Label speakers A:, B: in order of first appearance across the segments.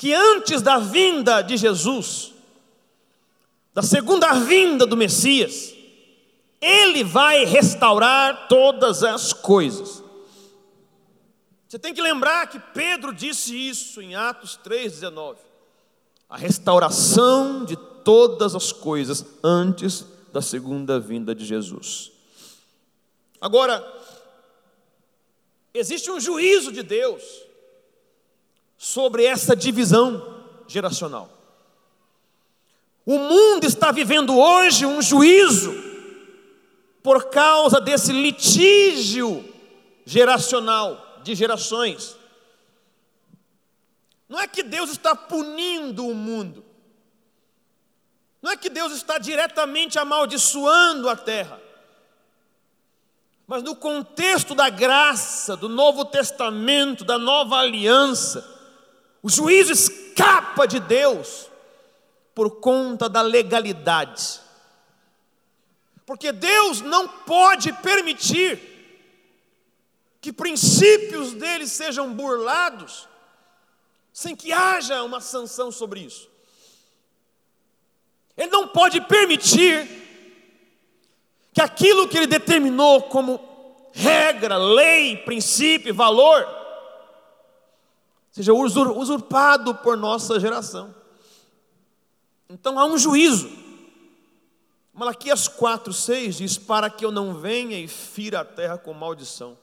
A: que antes da vinda de Jesus, da segunda vinda do Messias, ele vai restaurar todas as coisas. Você tem que lembrar que Pedro disse isso em Atos 3,19. A restauração de todas as coisas antes da segunda vinda de Jesus. Agora, existe um juízo de Deus sobre essa divisão geracional. O mundo está vivendo hoje um juízo por causa desse litígio geracional de gerações. Não é que Deus está punindo o mundo, não é que Deus está diretamente amaldiçoando a terra, mas no contexto da graça, do Novo Testamento, da nova aliança, o juízo escapa de Deus por conta da legalidade. Porque Deus não pode permitir que princípios deles sejam burlados, sem que haja uma sanção sobre isso. Ele não pode permitir que aquilo que ele determinou como regra, lei, princípio, valor, seja usurpado por nossa geração. Então há um juízo. Malaquias 4, 6 diz: Para que eu não venha e fira a terra com maldição.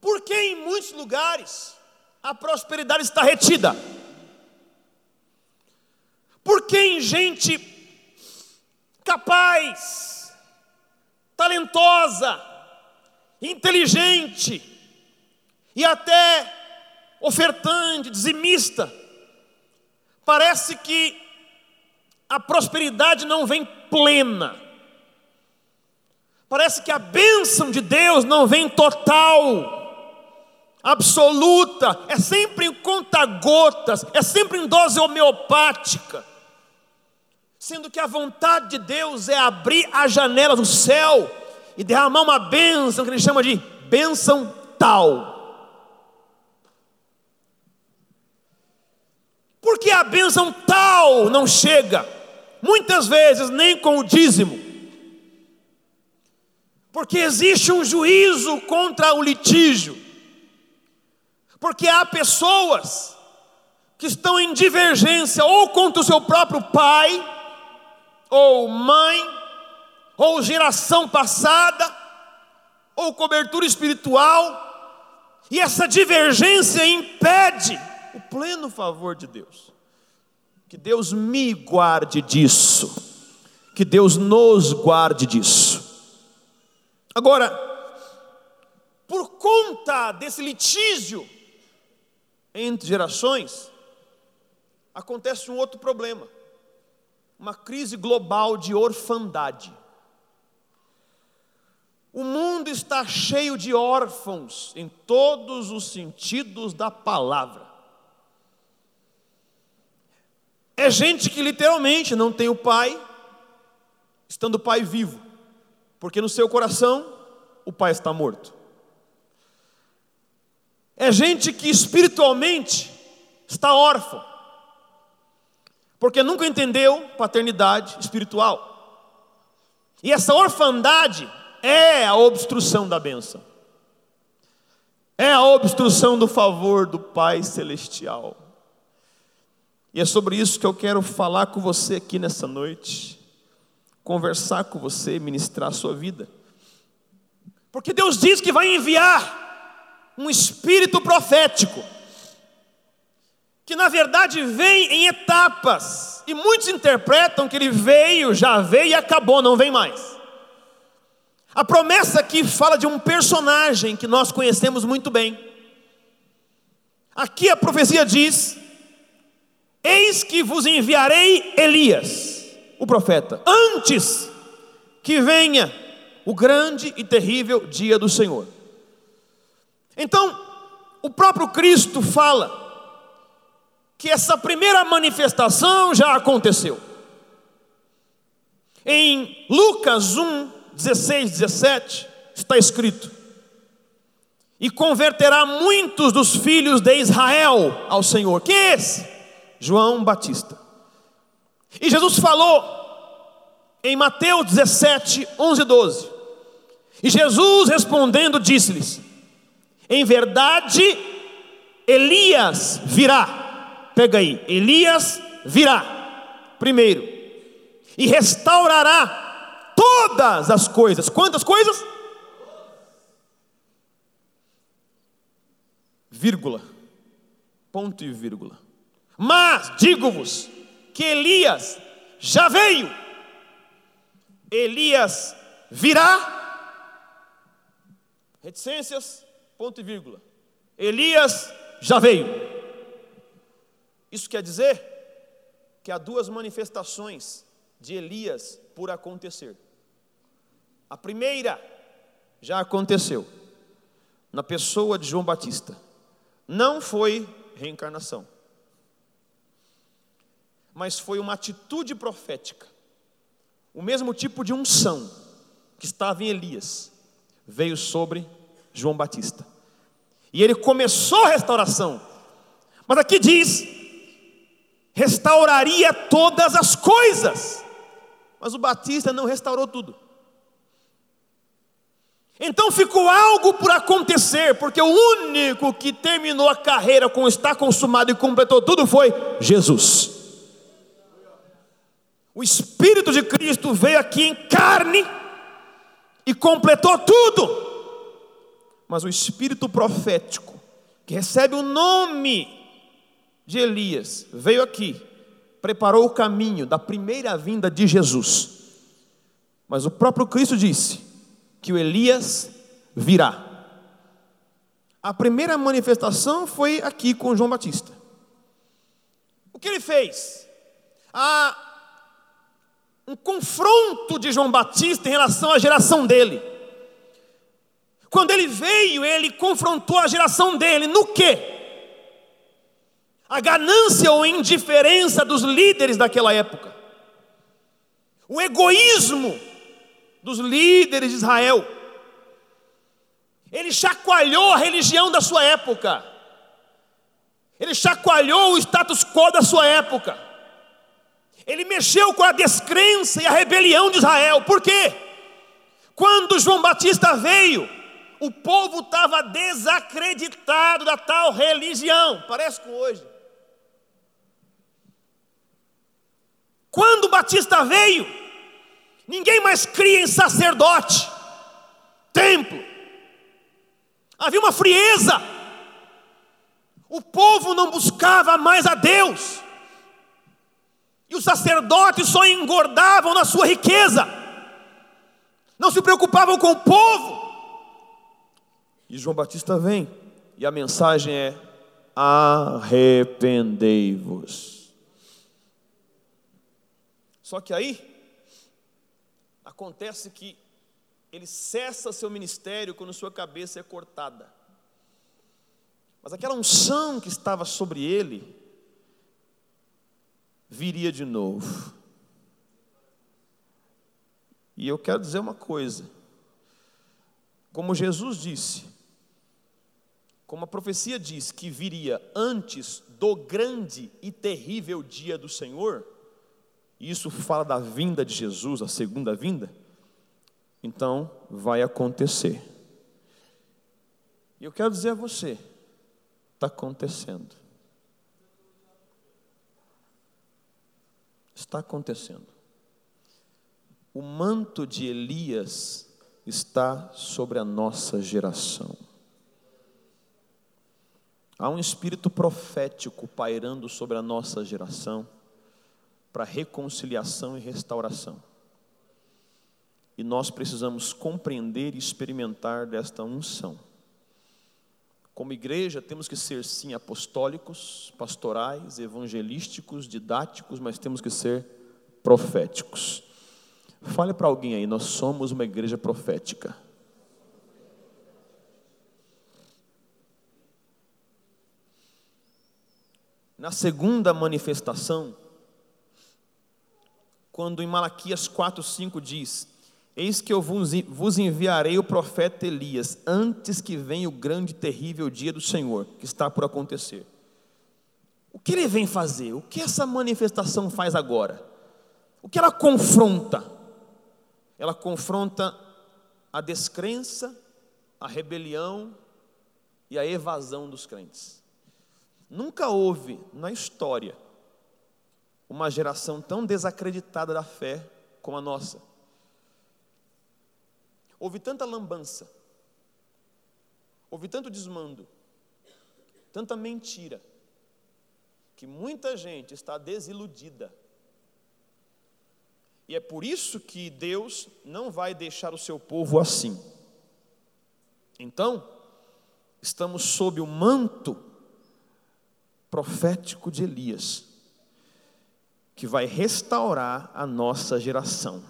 A: Porque em muitos lugares a prosperidade está retida. Porque em gente capaz, talentosa, inteligente e até ofertante, dizimista, parece que a prosperidade não vem plena. Parece que a bênção de Deus não vem total absoluta, é sempre em conta-gotas, é sempre em dose homeopática. Sendo que a vontade de Deus é abrir a janela do céu e derramar uma bênção que ele chama de bênção tal. Porque a bênção tal não chega, muitas vezes nem com o dízimo, porque existe um juízo contra o litígio, porque há pessoas que estão em divergência ou contra o seu próprio pai, ou mãe, ou geração passada, ou cobertura espiritual, e essa divergência impede o pleno favor de Deus. Que Deus me guarde disso, que Deus nos guarde disso. Agora, por conta desse litígio, entre gerações, acontece um outro problema, uma crise global de orfandade. O mundo está cheio de órfãos em todos os sentidos da palavra. É gente que literalmente não tem o pai, estando o pai vivo, porque no seu coração o pai está morto. É gente que espiritualmente está órfã, porque nunca entendeu paternidade espiritual. E essa orfandade é a obstrução da bênção, é a obstrução do favor do Pai Celestial. E é sobre isso que eu quero falar com você aqui nessa noite, conversar com você, ministrar a sua vida. Porque Deus diz que vai enviar um espírito profético, que na verdade vem em etapas, e muitos interpretam que ele veio, já veio e acabou, não vem mais. A promessa aqui fala de um personagem que nós conhecemos muito bem. Aqui a profecia diz: Eis que vos enviarei Elias, o profeta, antes que venha o grande e terrível dia do Senhor. Então, o próprio Cristo fala que essa primeira manifestação já aconteceu. Em Lucas 1, 16, 17, está escrito: e converterá muitos dos filhos de Israel ao Senhor. Quem é esse? João Batista. E Jesus falou em Mateus 17, 11 e 12. E Jesus respondendo disse-lhes: Em verdade, Elias virá. Pega aí, Elias virá. Primeiro, e restaurará todas as coisas. Quantas coisas? vírgula, ponto e vírgula. Mas digo-vos que Elias já veio, Elias virá, reticências, ponto e vírgula. Elias já veio. Isso quer dizer que há duas manifestações de Elias por acontecer. A primeira já aconteceu na pessoa de João Batista não foi reencarnação, mas foi uma atitude profética. O mesmo tipo de unção que estava em Elias veio sobre João Batista. E ele começou a restauração. Mas aqui diz: restauraria todas as coisas. Mas o Batista não restaurou tudo. Então ficou algo por acontecer, porque o único que terminou a carreira com está consumado e completou tudo foi Jesus. O Espírito de Cristo veio aqui em carne e completou tudo. Mas o Espírito profético, que recebe o nome de Elias, veio aqui, preparou o caminho da primeira vinda de Jesus. Mas o próprio Cristo disse: que o Elias virá. A primeira manifestação foi aqui com João Batista. O que ele fez? Há um confronto de João Batista em relação à geração dele. Quando ele veio, ele confrontou a geração dele no que? A ganância ou indiferença dos líderes daquela época. O egoísmo dos líderes de Israel. Ele chacoalhou a religião da sua época. Ele chacoalhou o status quo da sua época. Ele mexeu com a descrença e a rebelião de Israel. Por quê? Quando João Batista veio, o povo estava desacreditado da tal religião. Parece com hoje. Quando Batista veio, Ninguém mais cria em sacerdote, templo. Havia uma frieza. O povo não buscava mais a Deus. E os sacerdotes só engordavam na sua riqueza. Não se preocupavam com o povo. E João Batista vem, e a mensagem é: arrependei-vos. Só que aí, Acontece que ele cessa seu ministério quando sua cabeça é cortada. Mas aquela unção que estava sobre ele viria de novo. E eu quero dizer uma coisa. Como Jesus disse, como a profecia diz que viria antes do grande e terrível dia do Senhor, e isso fala da vinda de Jesus, a segunda vinda, então vai acontecer. E eu quero dizer a você, está acontecendo. Está acontecendo. O manto de Elias está sobre a nossa geração. Há um espírito profético pairando sobre a nossa geração para reconciliação e restauração. E nós precisamos compreender e experimentar desta unção. Como igreja, temos que ser, sim, apostólicos, pastorais, evangelísticos, didáticos, mas temos que ser proféticos. Fale para alguém aí, nós somos uma igreja profética. Na segunda manifestação, quando em Malaquias 4:5 diz: Eis que eu vos enviarei o profeta Elias, antes que venha o grande e terrível dia do Senhor, que está por acontecer. O que ele vem fazer? O que essa manifestação faz agora? O que ela confronta? Ela confronta a descrença, a rebelião e a evasão dos crentes. Nunca houve na história uma geração tão desacreditada da fé como a nossa. Houve tanta lambança, houve tanto desmando, tanta mentira, que muita gente está desiludida. E é por isso que Deus não vai deixar o seu povo assim. Então, estamos sob o manto profético de Elias, que vai restaurar a nossa geração.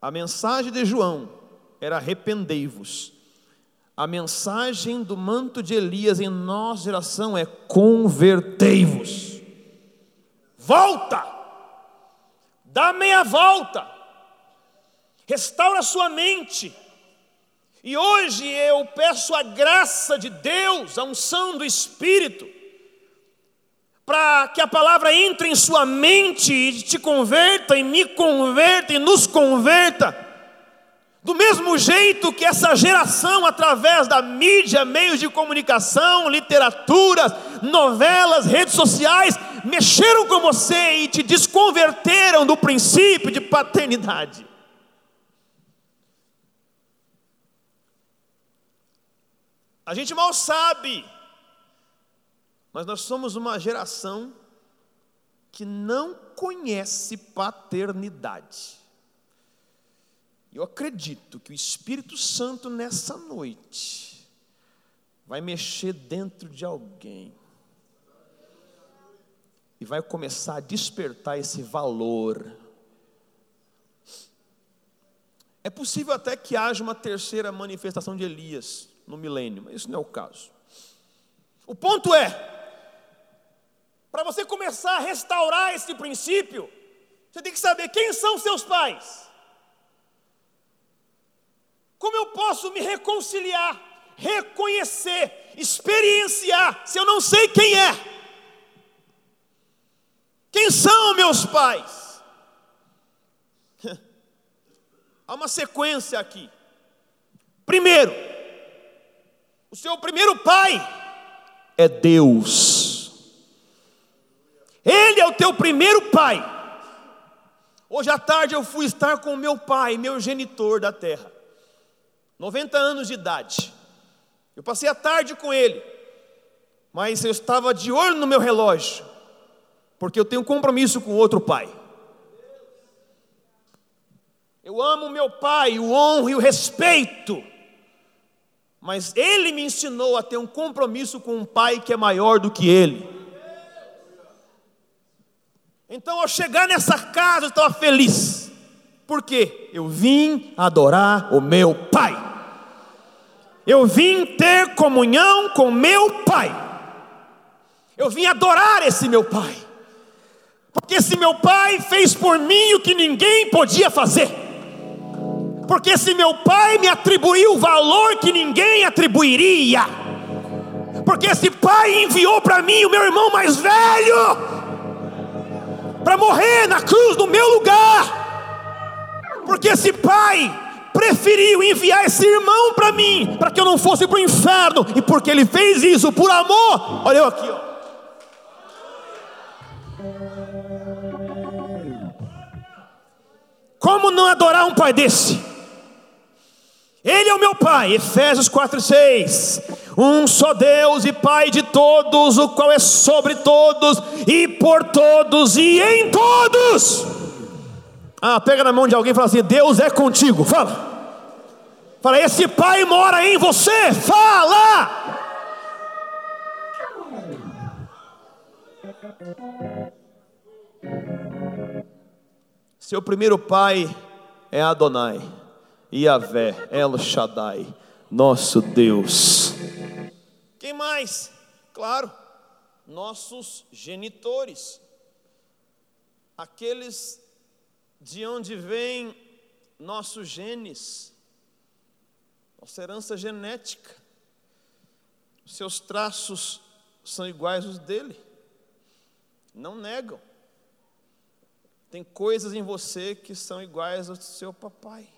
A: A mensagem de João era arrependei-vos. A mensagem do manto de Elias em nossa geração é convertei-vos. Volta! Dá meia volta. Restaura sua mente. E hoje eu peço a graça de Deus, a unção do Espírito, para que a palavra entre em sua mente e te converta, e me converta, e nos converta do mesmo jeito que essa geração, através da mídia, meios de comunicação, literaturas, novelas, redes sociais, mexeram com você e te desconverteram do princípio de paternidade. A gente mal sabe, mas nós somos uma geração que não conhece paternidade. Eu acredito que o Espírito Santo nessa noite vai mexer dentro de alguém e vai começar a despertar esse valor. É possível até que haja uma terceira manifestação de Elias no milênio, mas isso não é o caso. O ponto é, para você começar a restaurar esse princípio, você tem que saber quem são seus pais. Como eu posso me reconciliar, reconhecer, experienciar, se eu não sei quem é? Quem são meus pais? Há uma sequência aqui. Primeiro, o seu primeiro pai é Deus. Ele é o teu primeiro pai. Hoje à tarde eu fui estar com meu pai, meu genitor da terra. 90 anos de idade. Eu passei a tarde com ele, mas eu estava de olho no meu relógio, porque eu tenho compromisso com outro pai. Eu amo meu pai, o honro e o respeito, mas ele me ensinou a ter um compromisso com um pai que é maior do que ele. Então, ao chegar nessa casa, eu estava feliz, porque eu vim adorar o meu pai. Eu vim ter comunhão com meu Pai. Eu vim adorar esse meu Pai. Porque esse meu Pai fez por mim o que ninguém podia fazer. Porque esse meu Pai me atribuiu valor que ninguém atribuiria. Porque esse Pai enviou para mim o meu irmão mais velho para morrer na cruz no meu lugar. Porque esse Pai preferiu enviar esse irmão para mim, para que eu não fosse para o inferno, e porque ele fez isso por amor, olha eu aqui, ó. Como não adorar um pai desse? Ele é o meu pai, Efésios 4 6. Um só Deus e Pai de todos, o qual é sobre todos e por todos e em todos. Ah, pega na mão de alguém e fala assim: Deus é contigo. Fala. Fala, esse pai mora em você. Fala. Seu primeiro pai é Adonai, Yahvé, El Shaddai, nosso Deus. Quem mais? Claro, nossos genitores, aqueles de onde vem nossos genes, nossa herança genética. Seus traços são iguais aos dele. Não negam. Tem coisas em você que são iguais ao seu papai.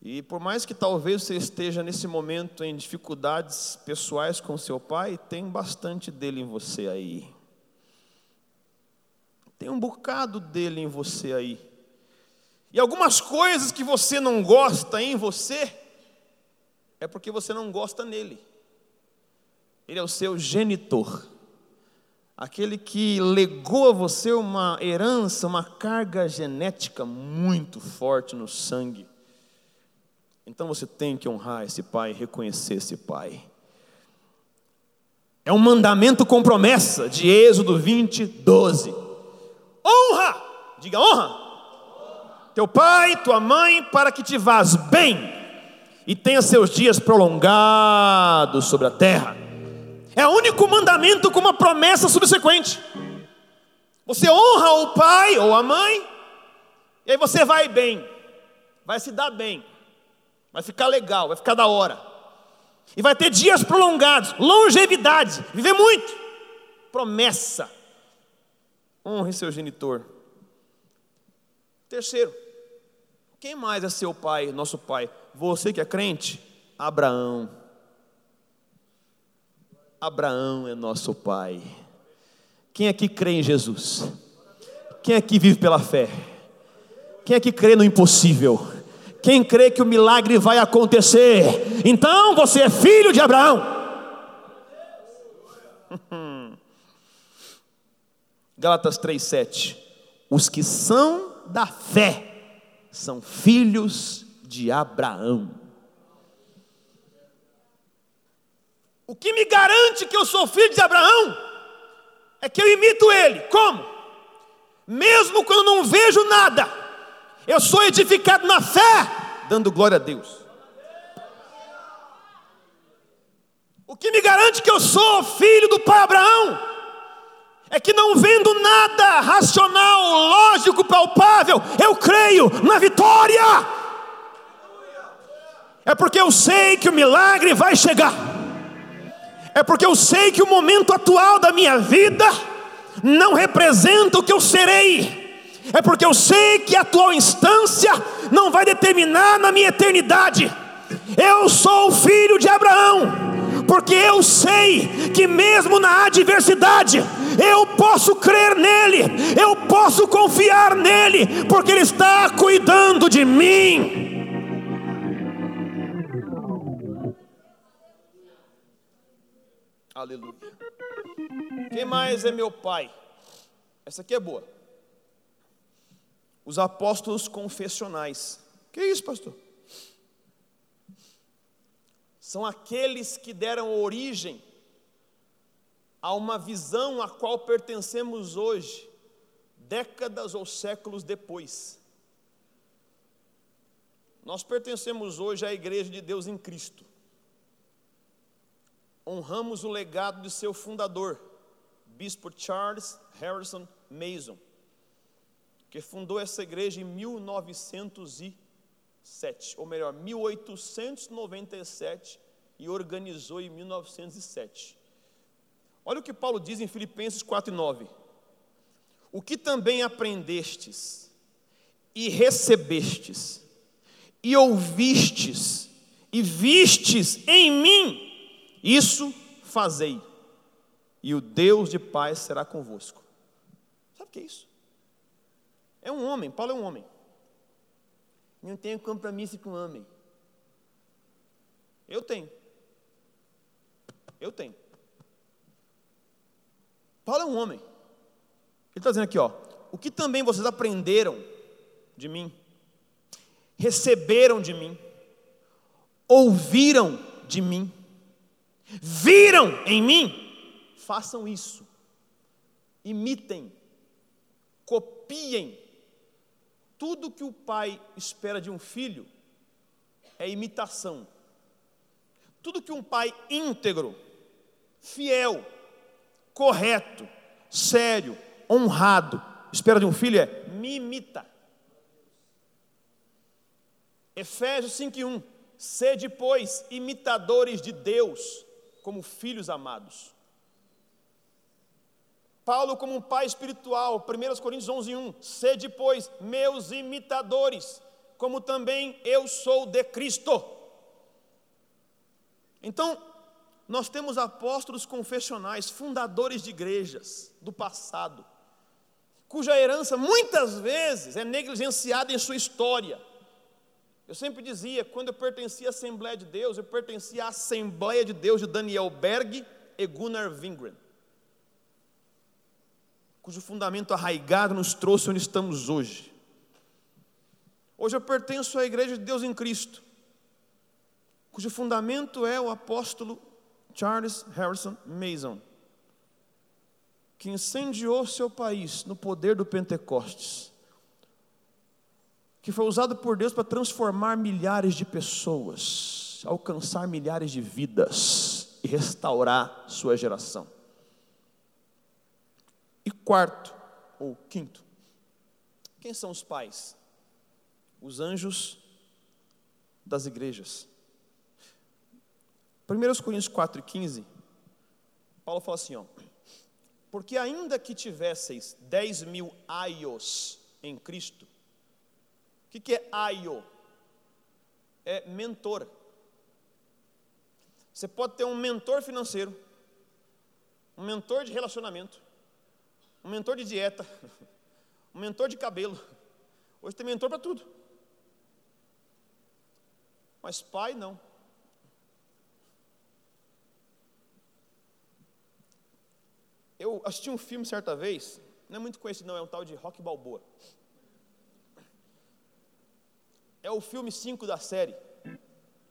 A: E por mais que talvez você esteja nesse momento em dificuldades pessoais com seu pai, tem bastante dele em você aí. Tem um bocado dele em você aí. E algumas coisas que você não gosta em você, é porque você não gosta nele. Ele é o seu genitor aquele que legou a você uma herança, uma carga genética muito forte no sangue. Então você tem que honrar esse pai, reconhecer esse pai. É um mandamento com promessa de Êxodo 20, 12. Honra, diga honra. Teu pai, tua mãe, para que te vás bem e tenha seus dias prolongados sobre a terra. É o único mandamento com uma promessa subsequente. Você honra o pai ou a mãe, e aí você vai bem, vai se dar bem, vai ficar legal, vai ficar da hora, e vai ter dias prolongados, longevidade, viver muito. Promessa. Honre seu genitor. Terceiro, quem mais é seu pai, nosso pai? Você que é crente? Abraão. Abraão é nosso pai. Quem aqui crê em Jesus? Quem aqui vive pela fé? Quem aqui crê no impossível? Quem crê que o milagre vai acontecer? Então você é filho de Abraão. Gálatas 3:7. Os que são da fé são filhos de Abraão. O que me garante que eu sou filho de Abraão é que eu imito ele. Como? Mesmo quando não vejo nada, eu sou edificado na fé, dando glória a Deus. O que me garante que eu sou filho do pai Abraão é que não vendo nada racional, lógico, palpável, eu creio na vitória. É porque eu sei que o milagre vai chegar é porque eu sei que o momento atual da minha vida não representa o que eu serei. É porque eu sei que a atual instância não vai determinar na minha eternidade. Eu sou filho de Abraão, porque eu sei que mesmo na adversidade, eu posso crer nele, eu posso confiar nele, porque ele está cuidando de mim. Aleluia. Quem mais é meu pai? Essa aqui é boa. Os apóstolos confessionais. Que isso, pastor? São aqueles que deram origem a uma visão a qual pertencemos hoje, décadas ou séculos depois. Nós pertencemos hoje à Igreja de Deus em Cristo honramos o legado de seu fundador, Bispo Charles Harrison Mason, que fundou essa igreja em 1907, ou melhor, 1897 e organizou em 1907. Olha o que Paulo diz em Filipenses 4:9. O que também aprendestes e recebestes e ouvistes e vistes em mim, isso fazei, e o Deus de paz será convosco. Sabe o que é isso? É um homem, Paulo é um homem. Não tenho compromisso com homem. Eu tenho. Eu tenho. Paulo é um homem. Ele está dizendo aqui, ó, o que também vocês aprenderam de mim, receberam de mim, ouviram de mim, viram em mim, façam isso, imitem, copiem. Tudo que o pai espera de um filho é imitação. Tudo que um pai íntegro, fiel, correto, sério, honrado, espera de um filho é me imita. Efésios 5:1 Sede, pois, imitadores de Deus, como filhos amados. Paulo, como um pai espiritual, 1 Coríntios 11, 1. Sede, pois, meus imitadores, como também eu sou de Cristo. Então, nós temos apóstolos confessionais, fundadores de igrejas do passado, cuja herança muitas vezes é negligenciada em sua história. Eu sempre dizia, quando eu pertencia à Assembleia de Deus, eu pertencia à Assembleia de Deus de Daniel Berg e Gunnar Wingren, cujo fundamento arraigado nos trouxe onde estamos hoje. Hoje eu pertenço à Igreja de Deus em Cristo, cujo fundamento é o apóstolo Charles Harrison Mason, que incendiou seu país no poder do Pentecostes que foi usado por Deus para transformar milhares de pessoas, alcançar milhares de vidas e restaurar sua geração. E quarto, ou quinto, quem são os pais? Os anjos das igrejas. 1 Coríntios 4 e 15, Paulo fala assim: ó, porque ainda que tivesseis 10 mil aios em Cristo, o que, que é aio? É mentor. Você pode ter um mentor financeiro, um mentor de relacionamento, um mentor de dieta, um mentor de cabelo. Hoje tem mentor para tudo. Mas pai não. Eu assisti um filme certa vez, não é muito conhecido, não, é um tal de Rock Balboa. É o filme 5 da série,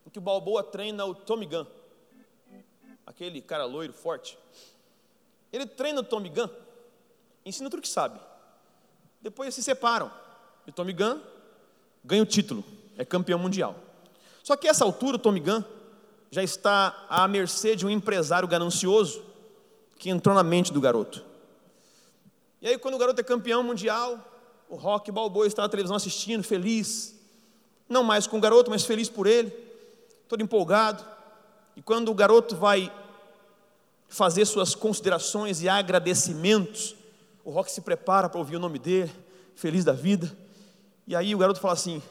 A: em que o Balboa treina o Tommy Gunn, aquele cara loiro, forte. Ele treina o Tommy Gunn, ensina tudo que sabe. Depois se separam. E o Tommy Gunn ganha o título, é campeão mundial. Só que a essa altura o Tommy Gunn já está à mercê de um empresário ganancioso que entrou na mente do garoto. E aí, quando o garoto é campeão mundial, o Rock Balboa está na televisão assistindo, feliz, não mais com o garoto, mas feliz por ele, todo empolgado. E quando o garoto vai fazer suas considerações e agradecimentos, o Rock se prepara para ouvir o nome dele, feliz da vida. E aí o garoto fala assim: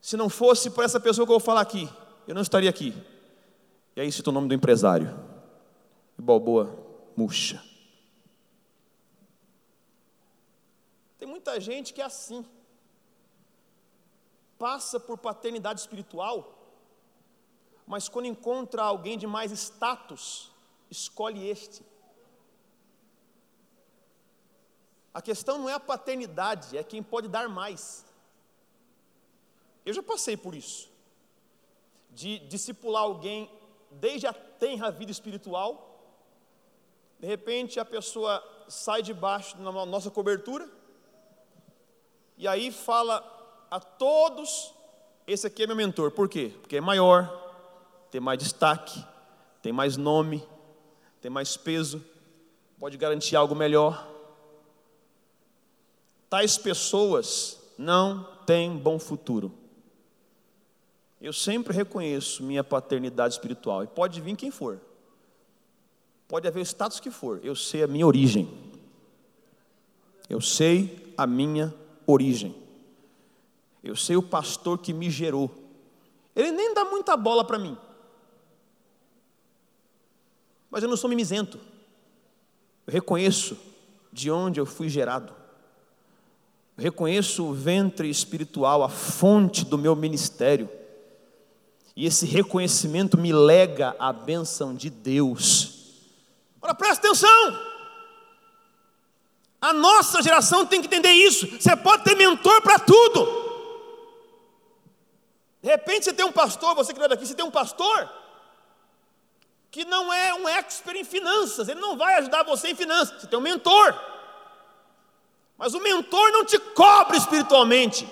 A: se não fosse por essa pessoa que eu vou falar aqui, eu não estaria aqui. E aí cita o nome do empresário. E Balboa murcha. Tem muita gente que é assim passa por paternidade espiritual, mas quando encontra alguém de mais status, escolhe este. A questão não é a paternidade, é quem pode dar mais. Eu já passei por isso, de discipular alguém desde a tenra vida espiritual, de repente a pessoa sai debaixo da nossa cobertura, e aí fala a todos, esse aqui é meu mentor. Por quê? Porque é maior, tem mais destaque, tem mais nome, tem mais peso, pode garantir algo melhor. Tais pessoas não têm bom futuro. Eu sempre reconheço minha paternidade espiritual, e pode vir quem for, pode haver o status que for, eu sei a minha origem. Eu sei a minha origem. Eu sei o pastor que me gerou. Ele nem dá muita bola para mim. Mas eu não sou mimizento. Eu reconheço de onde eu fui gerado. Reconheço o ventre espiritual, a fonte do meu ministério. E esse reconhecimento me lega a bênção de Deus. Ora, presta atenção! A nossa geração tem que entender isso. Você pode ter mentor para tudo. De repente você tem um pastor, você que não é daqui, você tem um pastor que não é um expert em finanças, ele não vai ajudar você em finanças, você tem um mentor. Mas o mentor não te cobre espiritualmente.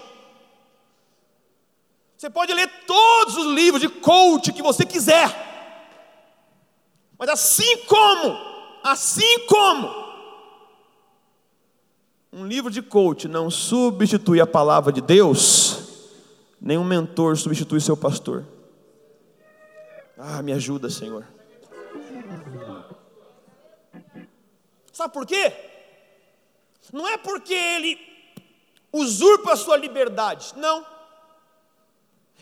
A: Você pode ler todos os livros de coach que você quiser. Mas assim como, assim como um livro de coach não substitui a palavra de Deus, nenhum mentor substitui seu pastor. Ah, me ajuda, Senhor. Sabe por quê? Não é porque ele usurpa a sua liberdade, não.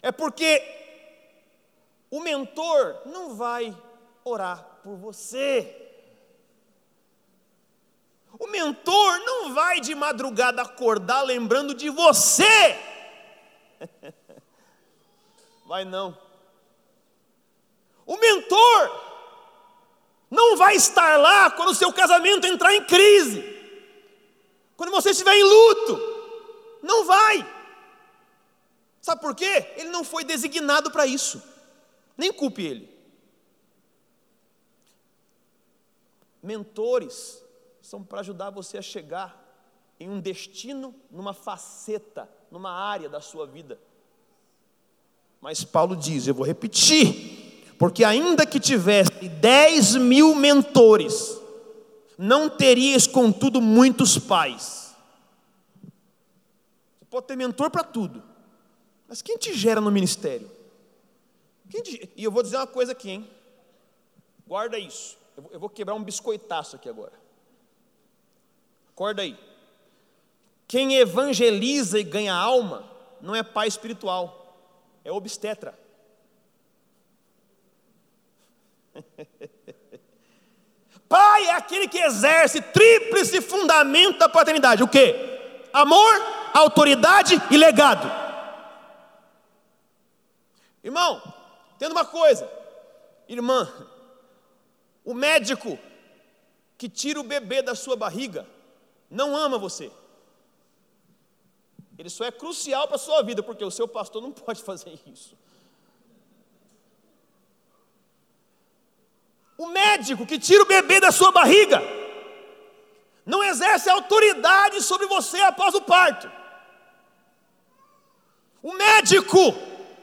A: É porque o mentor não vai orar por você. O mentor não vai de madrugada acordar lembrando de você. Vai não. O mentor não vai estar lá quando o seu casamento entrar em crise, quando você estiver em luto. Não vai. Sabe por quê? Ele não foi designado para isso. Nem culpe ele. Mentores são para ajudar você a chegar em um destino, numa faceta, numa área da sua vida. Mas Paulo diz, eu vou repetir, porque ainda que tivesse 10 mil mentores, não terias, contudo, muitos pais. Você pode ter mentor para tudo, mas quem te gera no ministério? Te... E eu vou dizer uma coisa aqui, hein? Guarda isso. Eu vou quebrar um biscoitaço aqui agora. Acorda aí. Quem evangeliza e ganha alma não é pai espiritual, é obstetra. pai é aquele que exerce tríplice fundamento da paternidade. O que? Amor, autoridade e legado. Irmão, tendo uma coisa, irmã, o médico que tira o bebê da sua barriga não ama você. Ele só é crucial para a sua vida, porque o seu pastor não pode fazer isso. O médico que tira o bebê da sua barriga não exerce autoridade sobre você após o parto. O médico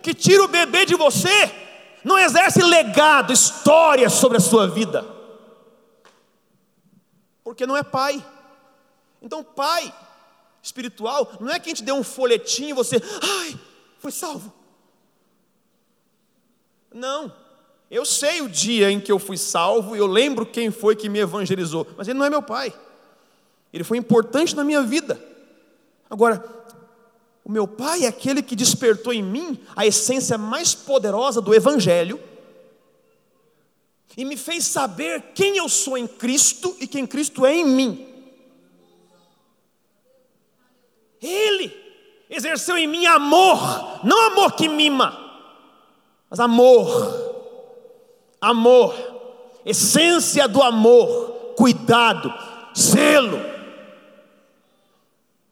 A: que tira o bebê de você não exerce legado, história sobre a sua vida, porque não é pai. Então, pai espiritual não é quem te deu um folhetinho e você, ai, foi salvo. Não, eu sei o dia em que eu fui salvo, eu lembro quem foi que me evangelizou, mas ele não é meu pai, ele foi importante na minha vida. Agora, o meu pai é aquele que despertou em mim a essência mais poderosa do Evangelho e me fez saber quem eu sou em Cristo e quem Cristo é em mim. Ele exerceu em mim amor, não amor que mima, mas amor, amor, essência do amor, cuidado, zelo.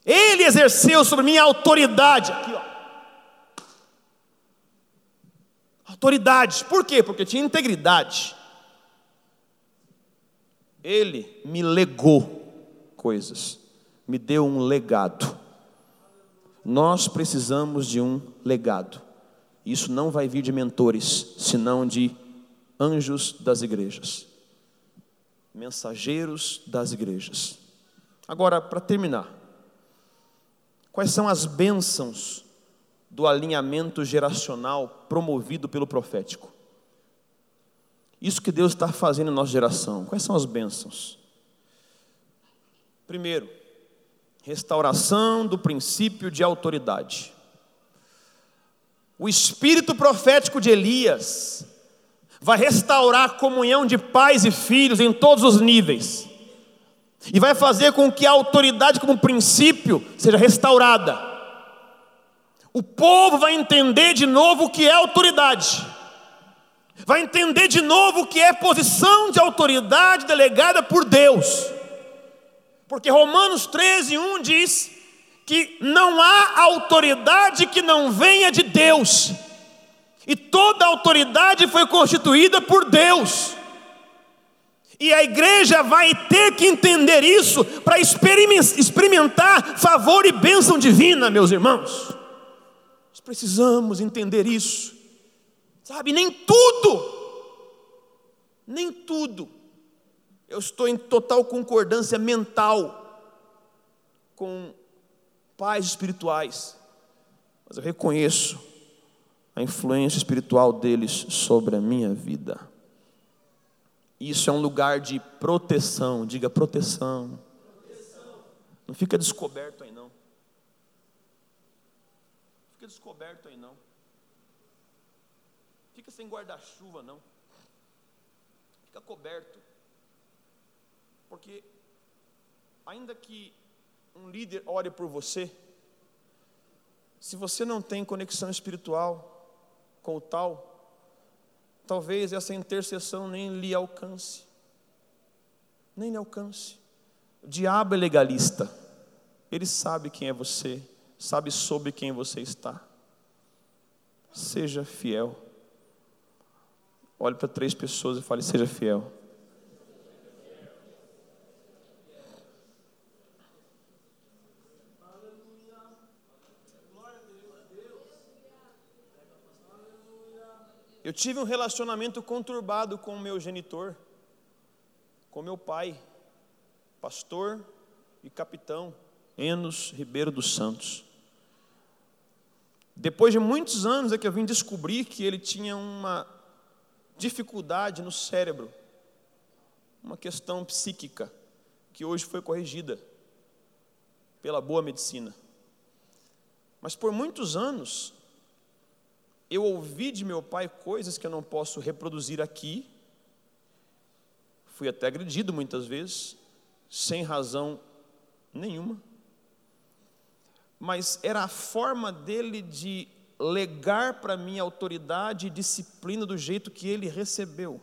A: Ele exerceu sobre mim a autoridade. Aqui, ó. Autoridade. Por quê? Porque tinha integridade. Ele me legou coisas, me deu um legado. Nós precisamos de um legado. Isso não vai vir de mentores, senão de anjos das igrejas, mensageiros das igrejas. Agora, para terminar, Quais são as bênçãos do alinhamento geracional promovido pelo profético? Isso que Deus está fazendo em nossa geração. Quais são as bênçãos? Primeiro, restauração do princípio de autoridade. O espírito profético de Elias vai restaurar a comunhão de pais e filhos em todos os níveis. E vai fazer com que a autoridade, como princípio, seja restaurada. O povo vai entender de novo o que é autoridade, vai entender de novo o que é posição de autoridade delegada por Deus, porque Romanos 13, 1 diz que não há autoridade que não venha de Deus, e toda autoridade foi constituída por Deus. E a igreja vai ter que entender isso para experimentar favor e bênção divina, meus irmãos. Nós precisamos entender isso. Sabe, nem tudo, nem tudo, eu estou em total concordância mental com pais espirituais. mas eu reconheço a influência espiritual deles sobre a minha vida. Isso é um lugar de proteção, diga proteção. Não fica descoberto aí não. Fica descoberto aí não. Fica sem guarda-chuva não. Fica coberto. Porque ainda que um líder ore por você, se você não tem conexão espiritual o tal, talvez essa intercessão nem lhe alcance. Nem lhe alcance. O diabo é legalista. Ele sabe quem é você, sabe sobre quem você está. Seja fiel. Olhe para três pessoas e fale: seja fiel. Eu tive um relacionamento conturbado com o meu genitor, com meu pai, pastor e capitão Enos Ribeiro dos Santos. Depois de muitos anos é que eu vim descobrir que ele tinha uma dificuldade no cérebro, uma questão psíquica, que hoje foi corrigida pela boa medicina. Mas por muitos anos eu ouvi de meu pai coisas que eu não posso reproduzir aqui. Fui até agredido muitas vezes, sem razão nenhuma. Mas era a forma dele de legar para mim autoridade e disciplina do jeito que ele recebeu.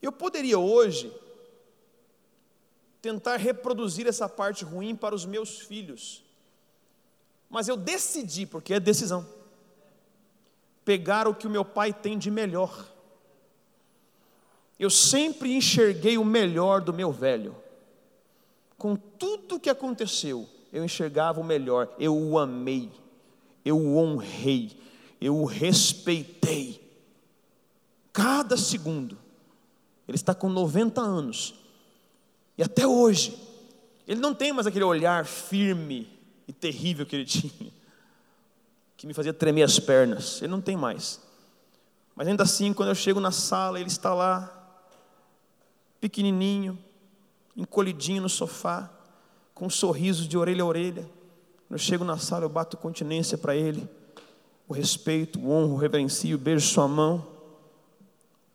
A: Eu poderia hoje tentar reproduzir essa parte ruim para os meus filhos, mas eu decidi, porque é decisão, pegar o que o meu pai tem de melhor. Eu sempre enxerguei o melhor do meu velho. Com tudo que aconteceu, eu enxergava o melhor. Eu o amei, eu o honrei, eu o respeitei. Cada segundo. Ele está com 90 anos. E até hoje, ele não tem mais aquele olhar firme e terrível que ele tinha, que me fazia tremer as pernas. Ele não tem mais. Mas ainda assim, quando eu chego na sala, ele está lá, pequenininho, encolhidinho no sofá, com um sorriso de orelha a orelha. Quando eu chego na sala, eu bato continência para ele, o respeito, o honro, o reverencio, beijo sua mão.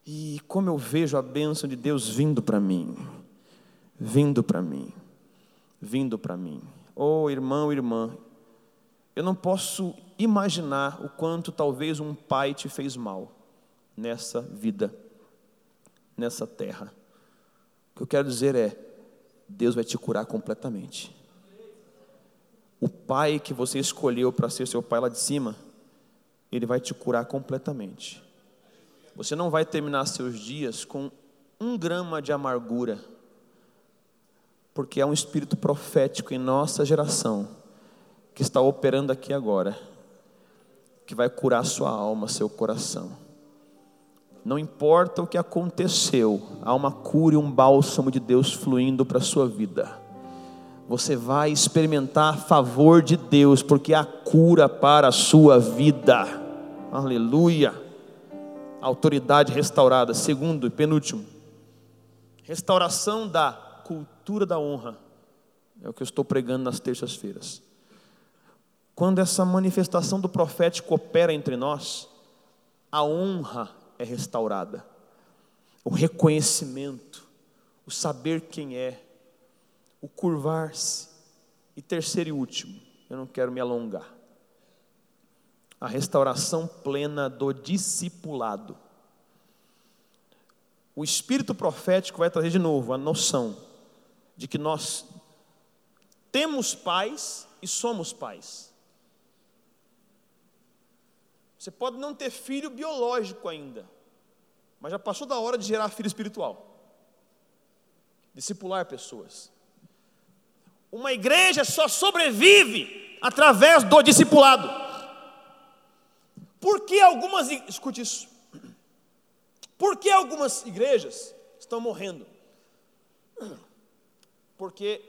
A: E como eu vejo a bênção de Deus vindo para mim, vindo para mim, vindo para mim. Oh, irmão, irmã, eu não posso imaginar o quanto talvez um pai te fez mal nessa vida, nessa terra. O que eu quero dizer é: Deus vai te curar completamente. O pai que você escolheu para ser seu pai lá de cima, ele vai te curar completamente. Você não vai terminar seus dias com um grama de amargura porque é um espírito profético em nossa geração que está operando aqui agora, que vai curar sua alma, seu coração. Não importa o que aconteceu, há uma cura e um bálsamo de Deus fluindo para a sua vida. Você vai experimentar favor de Deus, porque há cura para a sua vida. Aleluia. Autoridade restaurada. Segundo e penúltimo, restauração da cultura da honra. É o que eu estou pregando nas terças-feiras. Quando essa manifestação do profético opera entre nós, a honra é restaurada, o reconhecimento, o saber quem é, o curvar-se. E terceiro e último, eu não quero me alongar, a restauração plena do discipulado. O espírito profético vai trazer de novo a noção de que nós temos pais e somos pais. Você pode não ter filho biológico ainda, mas já passou da hora de gerar filho espiritual. Discipular pessoas. Uma igreja só sobrevive através do discipulado. Por que algumas, escute isso. Por que algumas igrejas estão morrendo? Porque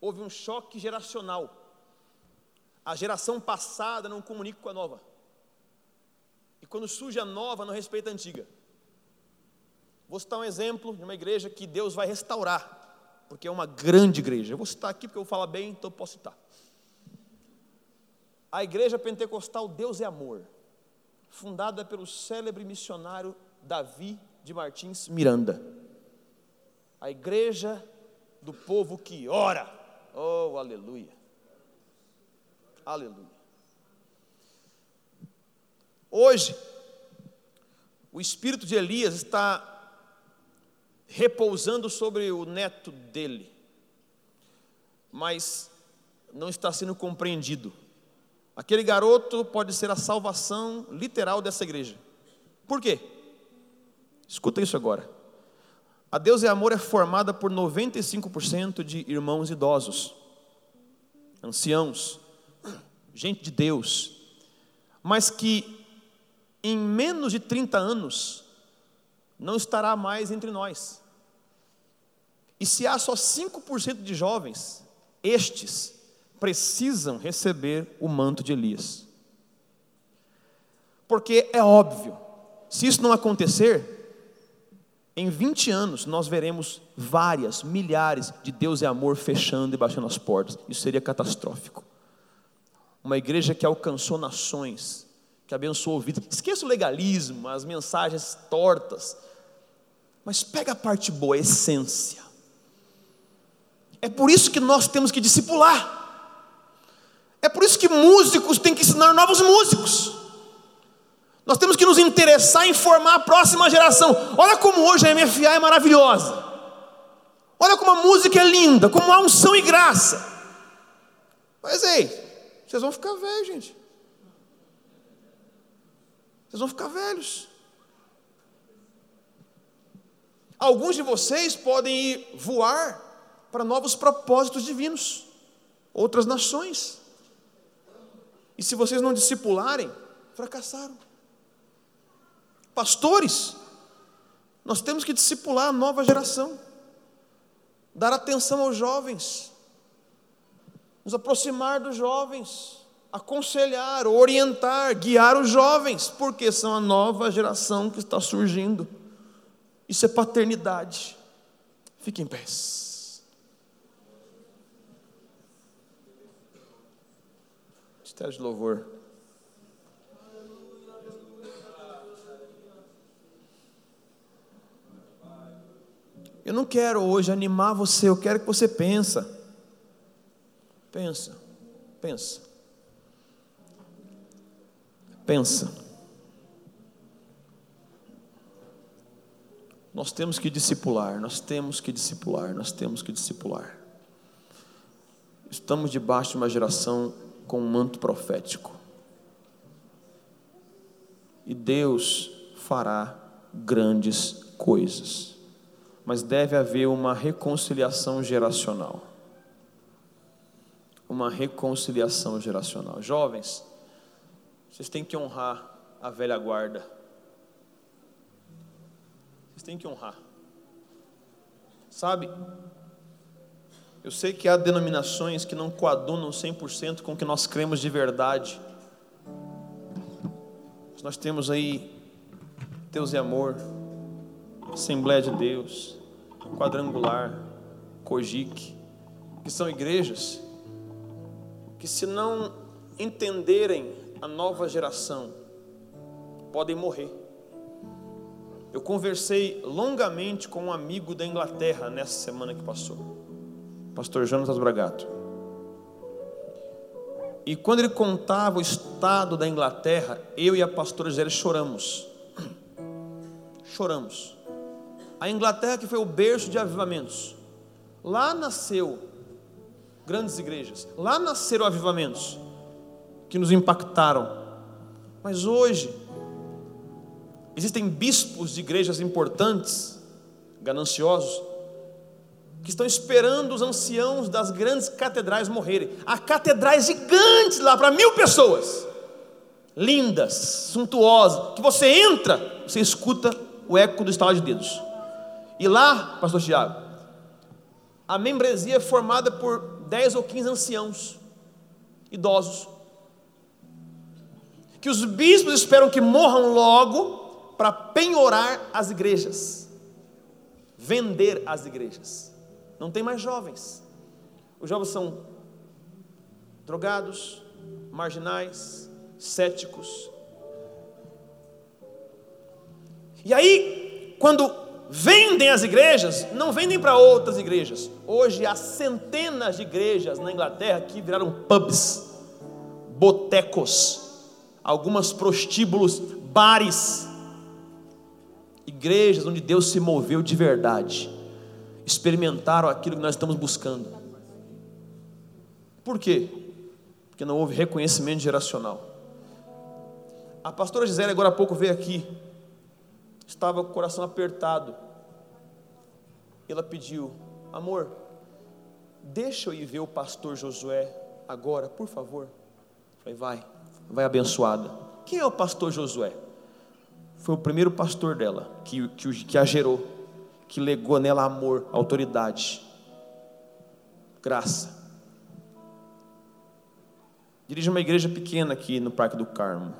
A: houve um choque geracional. A geração passada não comunica com a nova. E quando surge a nova, não respeita a antiga. Vou citar um exemplo de uma igreja que Deus vai restaurar, porque é uma grande igreja. Eu vou citar aqui porque eu vou falar bem, então posso citar. A igreja pentecostal Deus é Amor, fundada pelo célebre missionário Davi de Martins Miranda. A igreja do povo que ora. Oh, aleluia. Aleluia. Hoje, o espírito de Elias está repousando sobre o neto dele, mas não está sendo compreendido. Aquele garoto pode ser a salvação literal dessa igreja. Por quê? Escuta isso agora. A Deus é Amor é formada por 95% de irmãos idosos, anciãos, gente de Deus, mas que em menos de 30 anos não estará mais entre nós. E se há só 5% de jovens, estes precisam receber o manto de Elias. Porque é óbvio, se isso não acontecer, em 20 anos, nós veremos várias, milhares de Deus e amor fechando e baixando as portas. Isso seria catastrófico. Uma igreja que alcançou nações, que abençoou vidas. Esqueça o legalismo, as mensagens tortas. Mas pega a parte boa, a essência. É por isso que nós temos que discipular. É por isso que músicos têm que ensinar novos músicos. Nós temos que nos interessar em formar a próxima geração. Olha como hoje a MFA é maravilhosa. Olha como a música é linda, como há unção e graça. Mas ei, vocês vão ficar velhos, gente. Vocês vão ficar velhos. Alguns de vocês podem ir voar para novos propósitos divinos, outras nações. E se vocês não discipularem, fracassaram. Pastores, nós temos que discipular a nova geração, dar atenção aos jovens, nos aproximar dos jovens, aconselhar, orientar, guiar os jovens, porque são a nova geração que está surgindo. Isso é paternidade. Fique em pé. Ministério de louvor. Eu não quero hoje animar você, eu quero que você pensa. Pensa, pensa. Pensa. Nós temos que discipular, nós temos que discipular, nós temos que discipular. Estamos debaixo de uma geração com um manto profético. E Deus fará grandes coisas mas deve haver uma reconciliação geracional. Uma reconciliação geracional. Jovens, vocês têm que honrar a velha guarda. Vocês têm que honrar. Sabe, eu sei que há denominações que não coadunam 100% com o que nós cremos de verdade. Nós temos aí Deus e amor, Assembleia de Deus, Quadrangular, Cojic, que são igrejas que, se não entenderem a nova geração, podem morrer. Eu conversei longamente com um amigo da Inglaterra nessa semana que passou, pastor Jonas Bragato. E quando ele contava o estado da Inglaterra, eu e a pastora Gisele choramos. Choramos. A Inglaterra, que foi o berço de avivamentos, lá nasceu grandes igrejas, lá nasceram avivamentos que nos impactaram. Mas hoje, existem bispos de igrejas importantes, gananciosos, que estão esperando os anciãos das grandes catedrais morrerem. Há catedrais gigantes lá para mil pessoas, lindas, suntuosas, que você entra, você escuta o eco do estalo de dedos. E lá, pastor Tiago, a membresia é formada por 10 ou 15 anciãos. idosos. Que os bispos esperam que morram logo para penhorar as igrejas, vender as igrejas. Não tem mais jovens. Os jovens são drogados, marginais, céticos. E aí, quando vendem as igrejas, não vendem para outras igrejas. Hoje há centenas de igrejas na Inglaterra que viraram pubs, botecos, algumas prostíbulos, bares. Igrejas onde Deus se moveu de verdade, experimentaram aquilo que nós estamos buscando. Por quê? Porque não houve reconhecimento geracional. A pastora Gisele agora há pouco veio aqui, estava com o coração apertado. Ela pediu, amor, deixa eu ir ver o pastor Josué agora, por favor. falei, vai, vai abençoada. Quem é o pastor Josué? Foi o primeiro pastor dela, que, que, que a gerou, que legou nela amor, autoridade, graça. Dirige uma igreja pequena aqui no Parque do Carmo.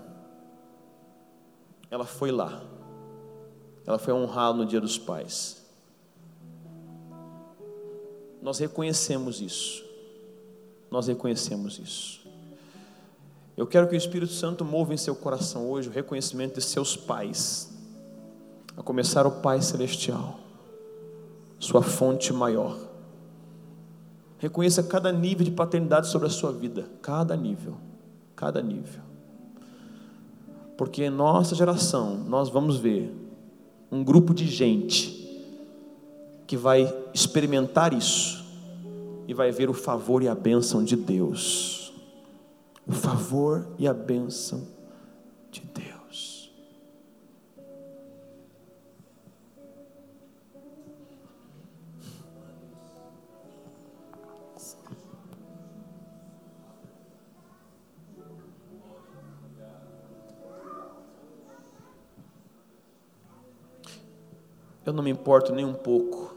A: Ela foi lá. Ela foi honrada no Dia dos Pais. Nós reconhecemos isso. Nós reconhecemos isso. Eu quero que o Espírito Santo mova em seu coração hoje o reconhecimento de seus pais, a começar o Pai Celestial, sua fonte maior. Reconheça cada nível de paternidade sobre a sua vida, cada nível, cada nível. Porque em nossa geração nós vamos ver um grupo de gente que vai experimentar isso e vai ver o favor e a bênção de Deus. O favor e a bênção de Deus. Eu não me importo nem um pouco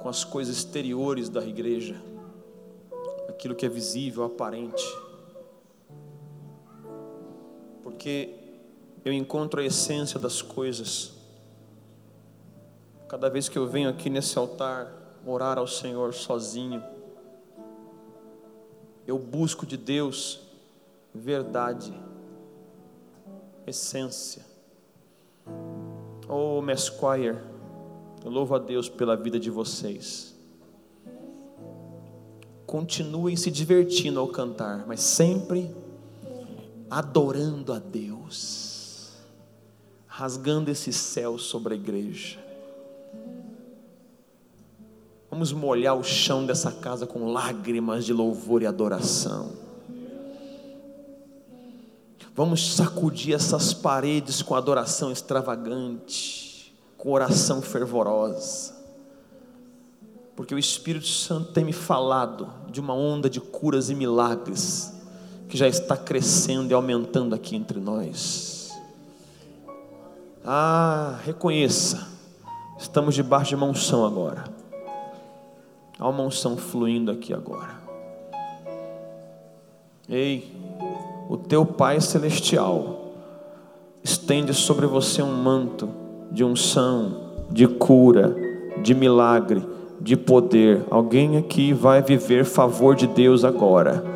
A: com as coisas exteriores da igreja, aquilo que é visível, aparente, porque eu encontro a essência das coisas. Cada vez que eu venho aqui nesse altar orar ao Senhor sozinho, eu busco de Deus verdade, essência. Oh, Mesquire, eu louvo a Deus pela vida de vocês. Continuem se divertindo ao cantar, mas sempre adorando a Deus, rasgando esse céu sobre a igreja. Vamos molhar o chão dessa casa com lágrimas de louvor e adoração. Vamos sacudir essas paredes com adoração extravagante, com oração fervorosa. Porque o Espírito Santo tem me falado de uma onda de curas e milagres que já está crescendo e aumentando aqui entre nós. Ah, reconheça, estamos debaixo de uma unção agora. Há uma unção fluindo aqui agora. Ei, o teu Pai Celestial estende sobre você um manto de unção, de cura, de milagre, de poder. Alguém aqui vai viver favor de Deus agora.